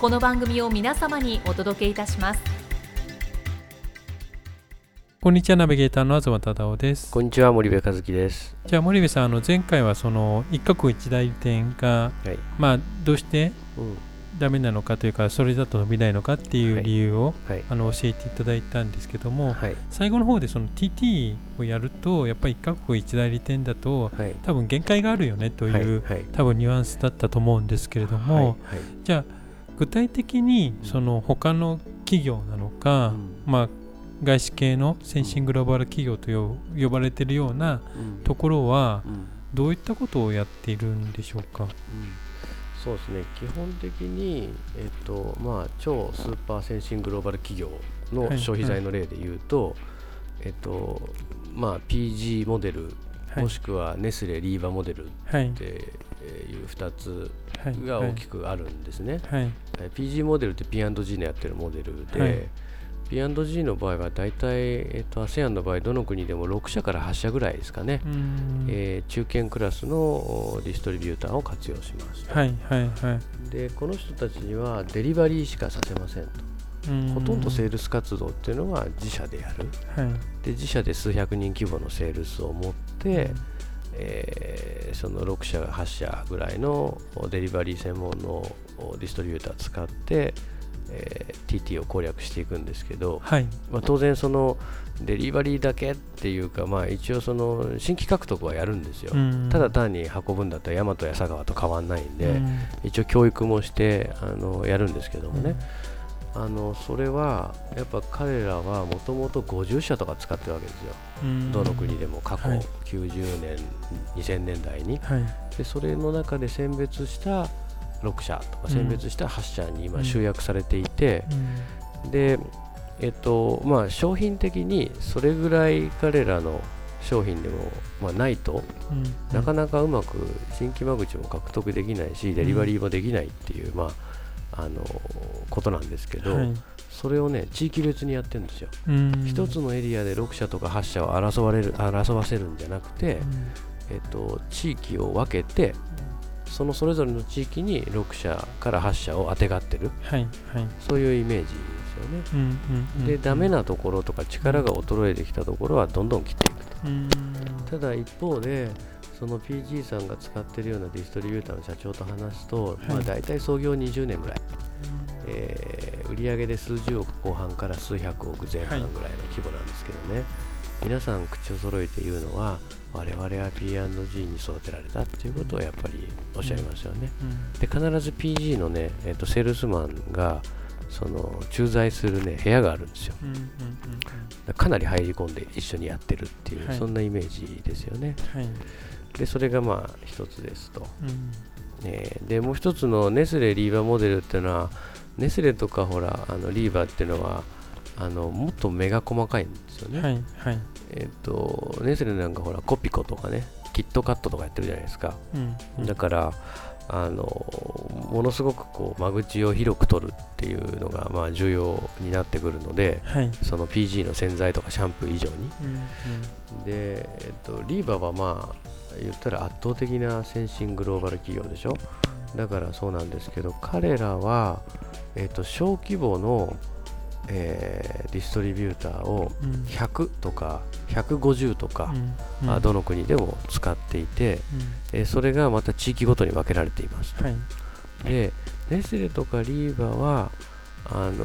この番組を皆様にお届けいたしますこんにちは、ナビゲーターの東忠夫です。こんにちは森部和樹です。じゃあ、森部さん、あの前回はその一カ国一代理店が、はい。まあ、どうしてうん。ダメなのかというか、それだと伸びないのかっていう理由を、はい。あの教えていただいたんですけども、はい。最後の方でその TT をやると、やっぱり一カ国一代理店だと、はい。多分限界があるよねという、はい。はい。多分ニュアンスだったと思うんですけれども、はい。はい。じゃあ、具体的にその他の企業なのか、うんまあ、外資系の先進グローバル企業とよ呼ばれているようなうんところはうん。どういったことをやっているんでしょうか？うんそうですね。基本的に、えっと、まあ、超スーパー先進グローバル企業のはい消費財の例で言うと、えっと、まあ、PG モデル、はいもしくはネスレリーバモデルっはいていう2つはい。が大きくあるんですね。はい。はい。PG モデルって P&G のやってるモデルで、はい。P&G の場合は大体、えっと、ASEAN の場合どの国でも6社から8社ぐらいですかね、えー中堅クラスのおディストリビューターを活用しますと、はいはいはい。でこの人たちにはデリバリーしかさせませんとほとんどセールス活動っていうのは自社でやる。はい。で自社で数百人規模のセールスを持って、えーその6社8社ぐらいのおデリバリー専門のおディストリビューターを使って、えー TT を攻略していくんですけど、はい。まあ、当然そのデリバリーだけっていうか、まあ、一応その新規獲得はやるんですよ、ただ単に運ぶんだったら大和や佐川と変わんないんで、うん。一応教育もしてあのやるんですけどもね、あのそれはやっぱ彼らはもともと50社とか使ってるわけですよ、うん。どの国でも過去はい。90年、2000年代に。はい。でそれの中で選別した6社とか選別した8社にうん。今集約されていて、うん。でえっとまあ商品的にそれぐらい彼らの商品でも、まあ、ないとうん。なかなかうまく新規間口も獲得できないしデリバリーもできないっていう、まあ、あのことなんですけど、はい。それをね地域別にやってるんですよ、うん。一つのエリアで6社とか8社を争われる争わせるんじゃなくて、うん。えっと、地域を分けてそのそれぞれの地域に6社から8社をあてがってる。はいはい。そういうイメージですよね、うんうんうん。でダメなところとか力が衰えてきたところはどんどん切っていくと。うん。ただ一方でその PG さんが使ってるようなディストリビューターの社長と話すと、い。まあ、大体創業20年ぐらい、えー売上で数十億後半から数百億前半ぐらいの規模なんですけどね、皆さん口を揃えて言うのは我々は P&G に育てられたっていうことをやっぱりおっしゃいますよね、うんで必ず PG のね、えー、とセールスマンがその駐在するね部屋があるんですよ。うんうんうんだかなり入り込んで一緒にやってるっていう、はい。そんなイメージですよね。うんはいでそれがまあ一つですと、うん。えーでもう一つのネスレリーバモデルっていうのはネスレとかほらあのリーバっていうのはあのもっと目が細かいんですよね、はいはい。えっ、とネスレなんかほらコピコとかねキットカットとかやってるじゃないですか、うんうん。だからあのものすごくこう間口を広く取るっていうのがまあ重要になってくるのではい。その PG の洗剤とかシャンプー以上に。うんで、えっと、リーバはまあ言ったら圧倒的な先進グローバル企業でしょ？だからそうなんですけど彼らは、えっと、小規模の、えーディストリビューターをうん。100とか150とか、うん。あどの国でも使っていて、うん。えーそれがまた地域ごとに分けられていますはいでネスレとかリーバはあのま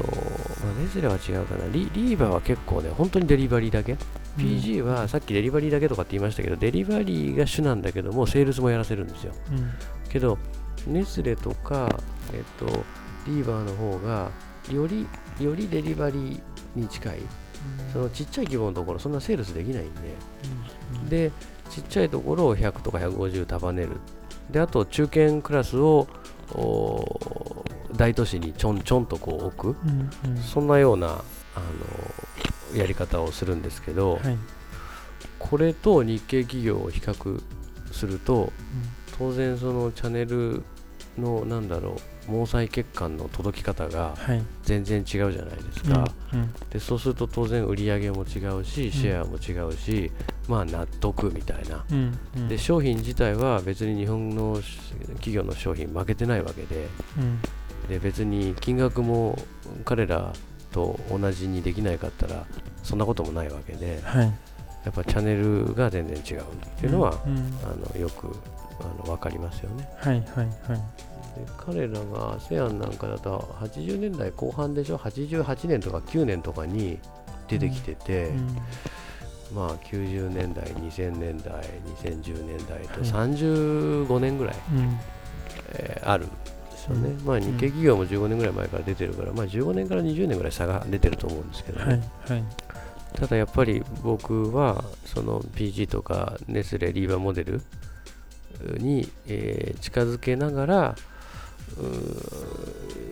あ、ネスレは違うかな。リリーバーは結構ね本当にデリバリーだけ。PG はさっきデリバリーだけとかって言いましたけどデリバリーが主なんだけどもセールスもやらせるんですよ。うん。けどネスレとか、えっと、リーバーの方がよりよりデリバリーに近い。そのちっちゃい規模のところそんなセールスできないんで。でちっちゃいところを100とか150束ねる。であと中堅クラスをお大都市にちょんちょんとこう置くうんうん。そんなようなあのやり方をするんですけど、はい。これと日系企業を比較すると当然そのチャンネルのなんだろう毛細血管の届き方がはい。全然違うじゃないですか、うんでそうすると当然売り上げも違うしシェアも違うし、まあ納得みたいな。うんうん。で商品自体は別に日本の企業の商品負けてないわけでうん。で別に金額も彼らと同じにできないかったらそんなこともないわけではい。やっぱチャンネルが全然違うっていうのは、うんあのよくあの分かりますよね。はいはいはいで彼らが ASEAN なんかだと80年代後半でしょ？88年とか9年とかに出てきてて、うんまあ90年代2000年代2010年代とはい。35年ぐらい、うん。えーあるんですよね、うん。まあ日系企業も15年ぐらい前から出てるから、まあ、15年から20年ぐらい差が出てると思うんですけどね、はいはい。ただやっぱり僕はその PG とかネスレリーバーモデルに、えー近づけながら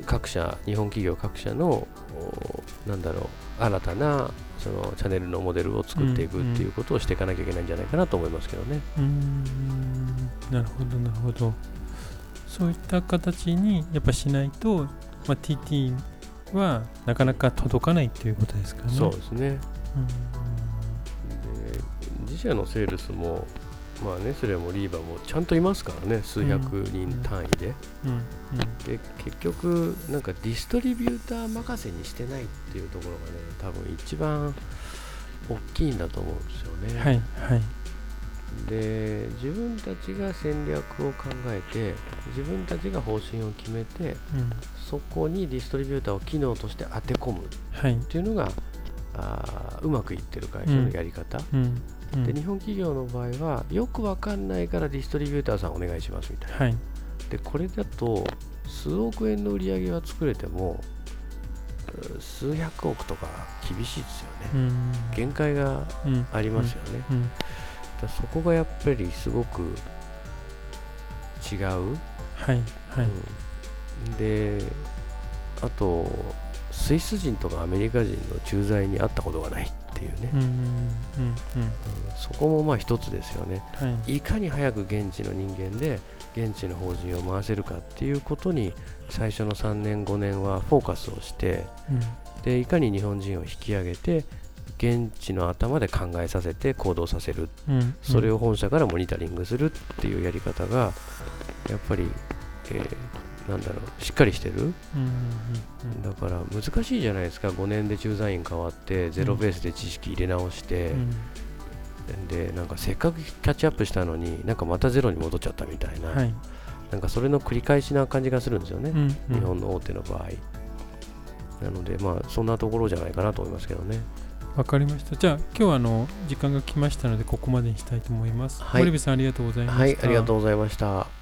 各社日本企業各社のおなんだろう新たなそのチャンネルのモデルを作っていくっていうことをしていかなきゃいけないんじゃないかなと思いますけどね。うーんなるほどなるほどそういった形にやっぱしないと、まあ、TT はなかなか届かないっていうことですかねそうですね。うんで自社のセールスも、まあ、ネスレもリーバーもちゃんといますからね、数百人単位で。うんで結局なんかディストリビューター任せにしてないっていうところがね多分一番大きいんだと思うんですよね、うんはいはい。で自分たちが戦略を考えて自分たちが方針を決めてうん。そこにディストリビューターを機能として当て込むっはいていうのがあーうまくいってる会社のやり方、うんうんで日本企業の場合はよくわかんないからディストリビューターさんお願いしますみたいな。はい。でこれだと数億円の売り上げは作れてもう数百億とか厳しいですよね、うん。限界がうん。ありますよね、うん。だそこがやっぱりすごく違う、はい。はい。うん。であとスイス人とかアメリカ人の駐在に会ったことがないっていうね、うんうんうんうん。そこもまあ一つですよね。はい。いかに早く現地の人間で現地の法人を回せるかっていうことに最初の3年5年はフォーカスをしてうん。でいかに日本人を引き上げて現地の頭で考えさせて行動させる。うん。それを本社からモニタリングするっていうやり方がやっぱり、えーなんだろうしっかりしてる？だから難しいじゃないですか5年で駐在員変わってゼロベースで知識入れ直して、うんでなんかせっかくキャッチアップしたのになんかまたゼロに戻っちゃったみたいな、はいなんかそれの繰り返しな感じがするんですよね、うんうん日本の大手の場合。なので、まあ、そんなところじゃないかなと思いますけどね。わかりました。じゃあ、今日はあの時間が来ましたので、ここまでにしたいと思います。はい森部さん、ありがとうございました。はい、ありがとうございました。